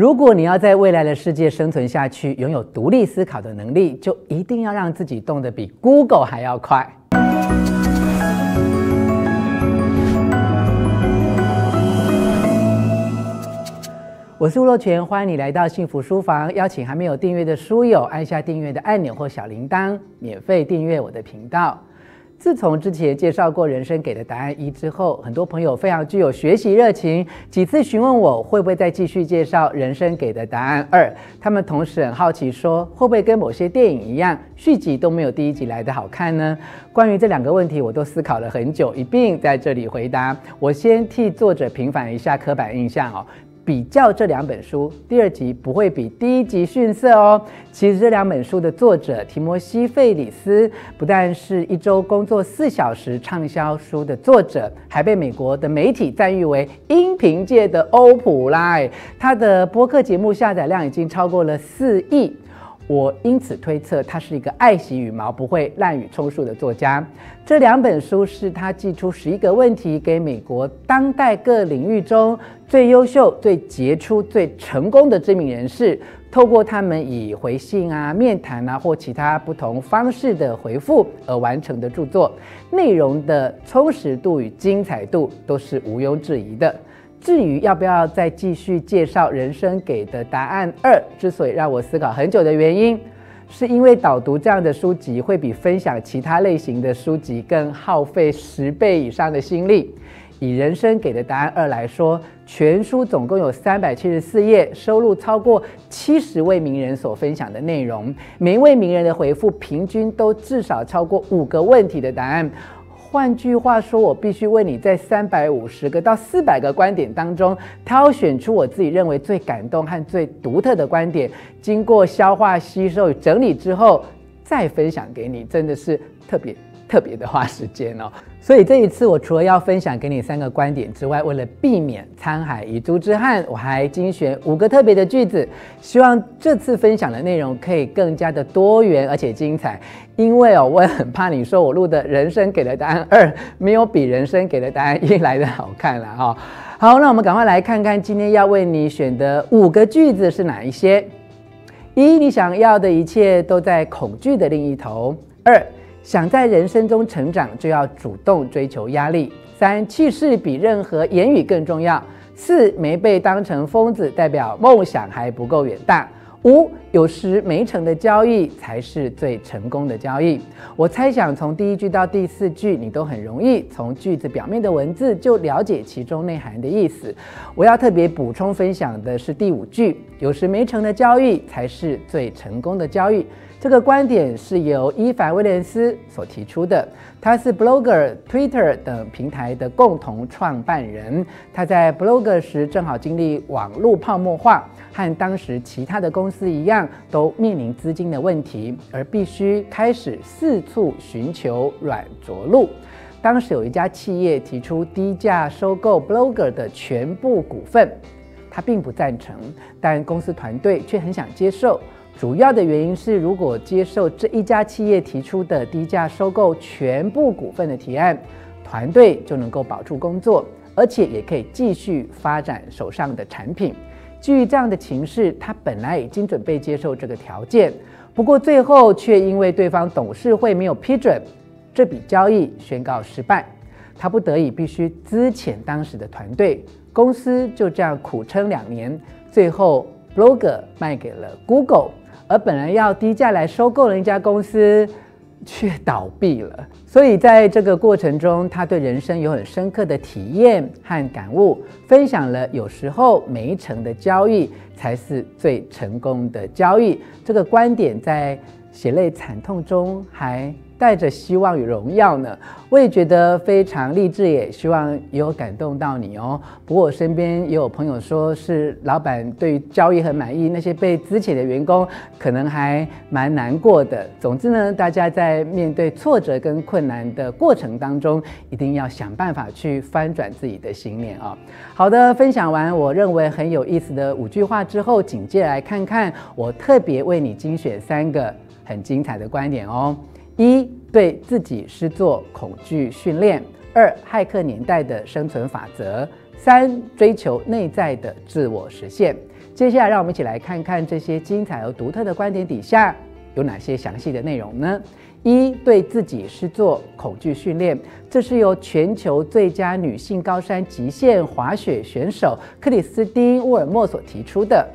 如果你要在未来的世界生存下去，拥有独立思考的能力，就一定要让自己动得比 Google 还要快。我是吴若权，欢迎你来到幸福书房。邀请还没有订阅的书友按下订阅的按钮或小铃铛，免费订阅我的频道。自从之前介绍过人生给的答案一之后，很多朋友非常具有学习热情，几次询问我会不会再继续介绍人生给的答案二。他们同时很好奇说，会不会跟某些电影一样，续集都没有第一集来的好看呢？关于这两个问题，我都思考了很久，一并在这里回答。我先替作者平反一下刻板印象哦。比较这两本书，第二集不会比第一集逊色哦。其实这两本书的作者提摩西·费里斯，不但是一周工作四小时畅销书的作者，还被美国的媒体赞誉为音频界的欧普拉。他的播客节目下载量已经超过了四亿。我因此推测，他是一个爱惜羽毛、不会滥竽充数的作家。这两本书是他寄出十一个问题给美国当代各领域中最优秀、最杰出、最成功的知名人士，透过他们以回信啊、面谈啊或其他不同方式的回复而完成的著作。内容的充实度与精彩度都是毋庸置疑的。至于要不要再继续介绍人生给的答案二，之所以让我思考很久的原因，是因为导读这样的书籍会比分享其他类型的书籍更耗费十倍以上的心力。以人生给的答案二来说，全书总共有三百七十四页，收录超过七十位名人所分享的内容，每一位名人的回复平均都至少超过五个问题的答案。换句话说，我必须为你在三百五十个到四百个观点当中挑选出我自己认为最感动和最独特的观点，经过消化、吸收整理之后，再分享给你，真的是特别特别的花时间哦。所以这一次，我除了要分享给你三个观点之外，为了避免沧海遗珠之憾，我还精选五个特别的句子，希望这次分享的内容可以更加的多元而且精彩。因为哦，我很怕你说我录的人生给的答案二没有比人生给的答案一来的好看了哈、哦。好，那我们赶快来看看今天要为你选的五个句子是哪一些。一，你想要的一切都在恐惧的另一头。二。想在人生中成长，就要主动追求压力。三，气势比任何言语更重要。四，没被当成疯子，代表梦想还不够远大。五，有时没成的交易才是最成功的交易。我猜想从第一句到第四句，你都很容易从句子表面的文字就了解其中内涵的意思。我要特别补充分享的是第五句：有时没成的交易才是最成功的交易。这个观点是由伊凡·威廉斯所提出的，他是 Blogger、Twitter 等平台的共同创办人。他在 Blogger 时正好经历网络泡沫化，和当时其他的公司一样，都面临资金的问题，而必须开始四处寻求软着陆。当时有一家企业提出低价收购 Blogger 的全部股份，他并不赞成，但公司团队却很想接受。主要的原因是，如果接受这一家企业提出的低价收购全部股份的提案，团队就能够保住工作，而且也可以继续发展手上的产品。基于这样的情势，他本来已经准备接受这个条件，不过最后却因为对方董事会没有批准，这笔交易宣告失败。他不得已必须资遣当时的团队，公司就这样苦撑两年，最后 Blogger 卖给了 Google。而本来要低价来收购的一家公司，却倒闭了。所以在这个过程中，他对人生有很深刻的体验和感悟，分享了有时候没成的交易才是最成功的交易。这个观点在血泪惨痛中还带着希望与荣耀呢，我也觉得非常励志，也希望也有感动到你哦。不过我身边也有朋友说是老板对于交易很满意，那些被资遣的员工可能还蛮难过的。总之呢，大家在面对挫折跟困难的过程当中，一定要想办法去翻转自己的信念啊。好的，分享完我认为很有意思的五句话之后，紧接来看看我特别为你精选三个很精彩的观点哦。一，对自己施作恐惧训练；二，骇客年代的生存法则；三，追求内在的自我实现。接下来，让我们一起来看看这些精彩而独特的观点底下有哪些详细的内容呢？一、对自己施作恐惧训练，这是由全球最佳女性高山极限滑雪选手克里斯汀·沃尔默所提出的。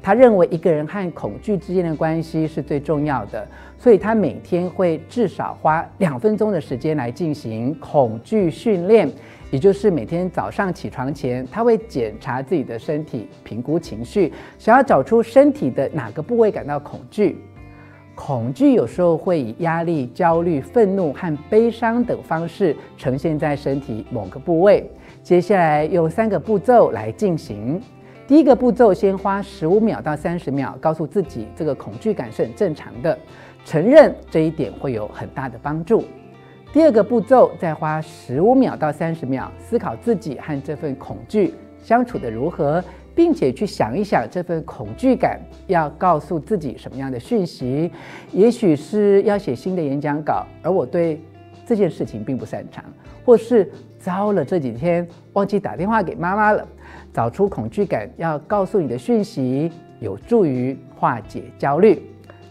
他认为一个人和恐惧之间的关系是最重要的，所以他每天会至少花两分钟的时间来进行恐惧训练，也就是每天早上起床前，他会检查自己的身体，评估情绪，想要找出身体的哪个部位感到恐惧。恐惧有时候会以压力、焦虑、愤怒和悲伤等方式呈现在身体某个部位。接下来用三个步骤来进行。第一个步骤，先花十五秒到三十秒，告诉自己这个恐惧感是很正常的，承认这一点会有很大的帮助。第二个步骤，再花十五秒到三十秒，思考自己和这份恐惧相处得如何，并且去想一想这份恐惧感要告诉自己什么样的讯息。也许是要写新的演讲稿，而我对这件事情并不擅长，或是糟了，这几天忘记打电话给妈妈了。找出恐惧感要告诉你的讯息，有助于化解焦虑。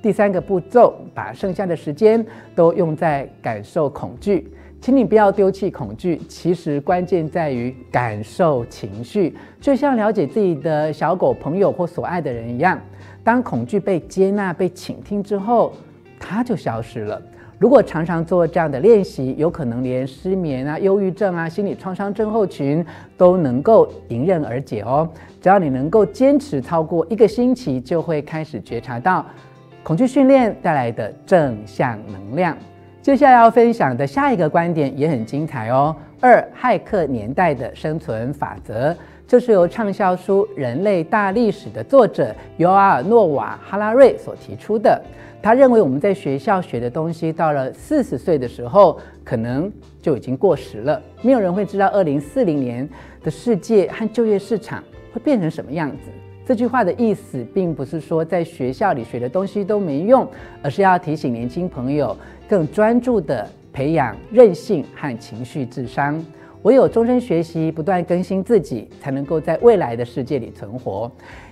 第三个步骤，把剩下的时间都用在感受恐惧。请你不要丢弃恐惧，其实关键在于感受情绪，就像了解自己的小狗朋友或所爱的人一样。当恐惧被接纳、被倾听之后，它就消失了。如果常常做这样的练习，有可能连失眠啊、忧郁症啊、心理创伤症候群都能够迎刃而解哦。只要你能够坚持超过一个星期，就会开始觉察到恐惧训练带来的正向能量。接下来要分享的下一个观点也很精彩哦。二、骇客年代的生存法则，这是由畅销书《人类大历史》的作者尤尔·诺瓦·哈拉瑞所提出的。他认为我们在学校学的东西，到了四十岁的时候，可能就已经过时了。没有人会知道二零四零年的世界和就业市场会变成什么样子。这句话的意思，并不是说在学校里学的东西都没用，而是要提醒年轻朋友更专注地培养韧性和情绪智商。唯有终身学习，不断更新自己，才能够在未来的世界里存活。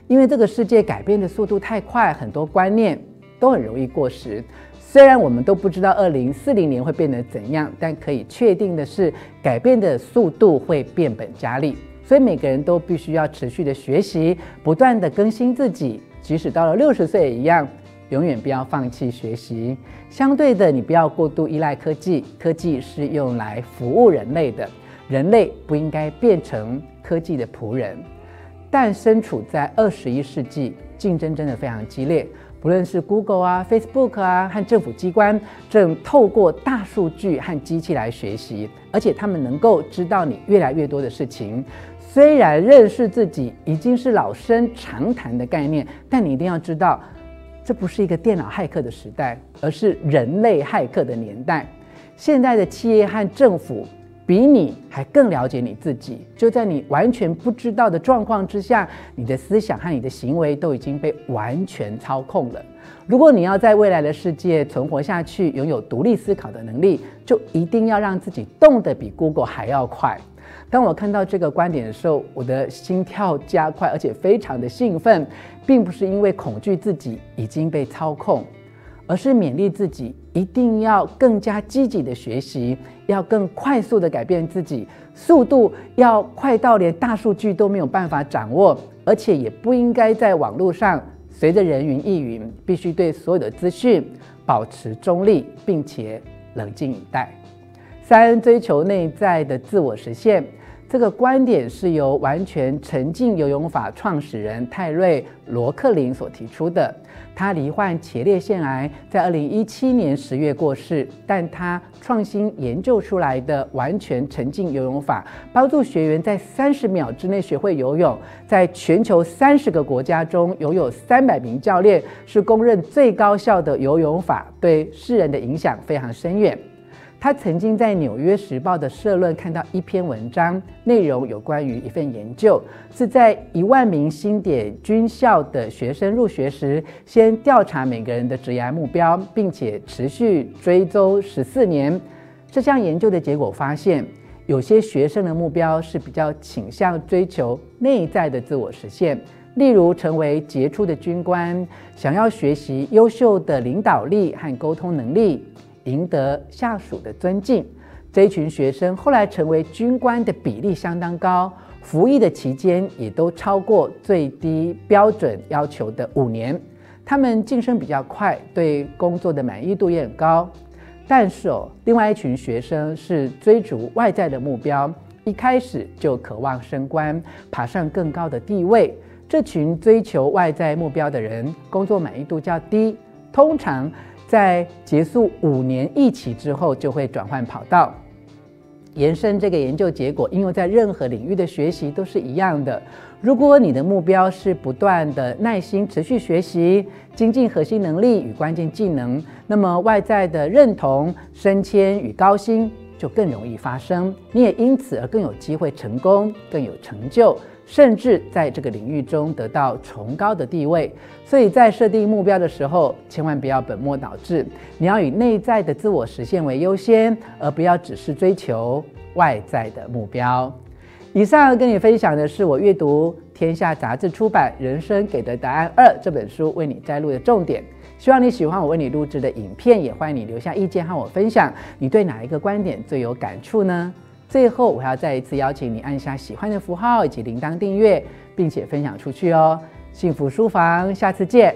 因为这个世界改变的速度太快，很多观念。都很容易过时。虽然我们都不知道二零四零年会变得怎样，但可以确定的是，改变的速度会变本加厉。所以每个人都必须要持续的学习，不断的更新自己。即使到了六十岁也一样，永远不要放弃学习。相对的，你不要过度依赖科技，科技是用来服务人类的，人类不应该变成科技的仆人。但身处在二十一世纪，竞争真的非常激烈。不论是 Google 啊、Facebook 啊，和政府机关正透过大数据和机器来学习，而且他们能够知道你越来越多的事情。虽然认识自己已经是老生常谈的概念，但你一定要知道，这不是一个电脑骇客的时代，而是人类骇客的年代。现在的企业和政府。比你还更了解你自己，就在你完全不知道的状况之下，你的思想和你的行为都已经被完全操控了。如果你要在未来的世界存活下去，拥有独立思考的能力，就一定要让自己动得比 Google 还要快。当我看到这个观点的时候，我的心跳加快，而且非常的兴奋，并不是因为恐惧自己已经被操控。而是勉励自己，一定要更加积极的学习，要更快速的改变自己，速度要快到连大数据都没有办法掌握，而且也不应该在网络上随着人云亦云，必须对所有的资讯保持中立，并且冷静以待。三、追求内在的自我实现。这个观点是由完全沉浸游泳法创始人泰瑞·罗克林所提出的。他罹患前列腺癌，在二零一七年十月过世。但他创新研究出来的完全沉浸游泳法，帮助学员在三十秒之内学会游泳。在全球三十个国家中，拥有三百名教练，是公认最高效的游泳法，对世人的影响非常深远。他曾经在《纽约时报》的社论看到一篇文章，内容有关于一份研究，是在一万名新点军校的学生入学时，先调查每个人的职业目标，并且持续追踪十四年。这项研究的结果发现，有些学生的目标是比较倾向追求内在的自我实现，例如成为杰出的军官，想要学习优秀的领导力和沟通能力，赢得下属的尊敬。这一群学生后来成为军官的比例相当高，服役的期间也都超过最低标准要求的五年。他们晋升比较快，对工作的满意度也很高。但是哦，另外一群学生是追逐外在的目标，一开始就渴望升官，爬上更高的地位。这群追求外在目标的人，工作满意度较低，通常在结束五年一起之后就会转换跑道。延伸这个研究结果，应用在任何领域的学习都是一样的。如果你的目标是不断的耐心持续学习，精进核心能力与关键技能，那么外在的认同、升迁与高薪就更容易发生。你也因此而更有机会成功，更有成就。甚至在这个领域中得到崇高的地位，所以在设定目标的时候，千万不要本末倒置。你要以内在的自我实现为优先，而不要只是追求外在的目标。以上跟你分享的是我阅读天下杂志出版《人生给的答案二》这本书为你摘录的重点。希望你喜欢我为你录制的影片，也欢迎你留下意见和我分享，你对哪一个观点最有感触呢？最后，我要再一次邀请你按下喜欢的符号以及铃铛订阅，并且分享出去哦。幸福书房，下次见。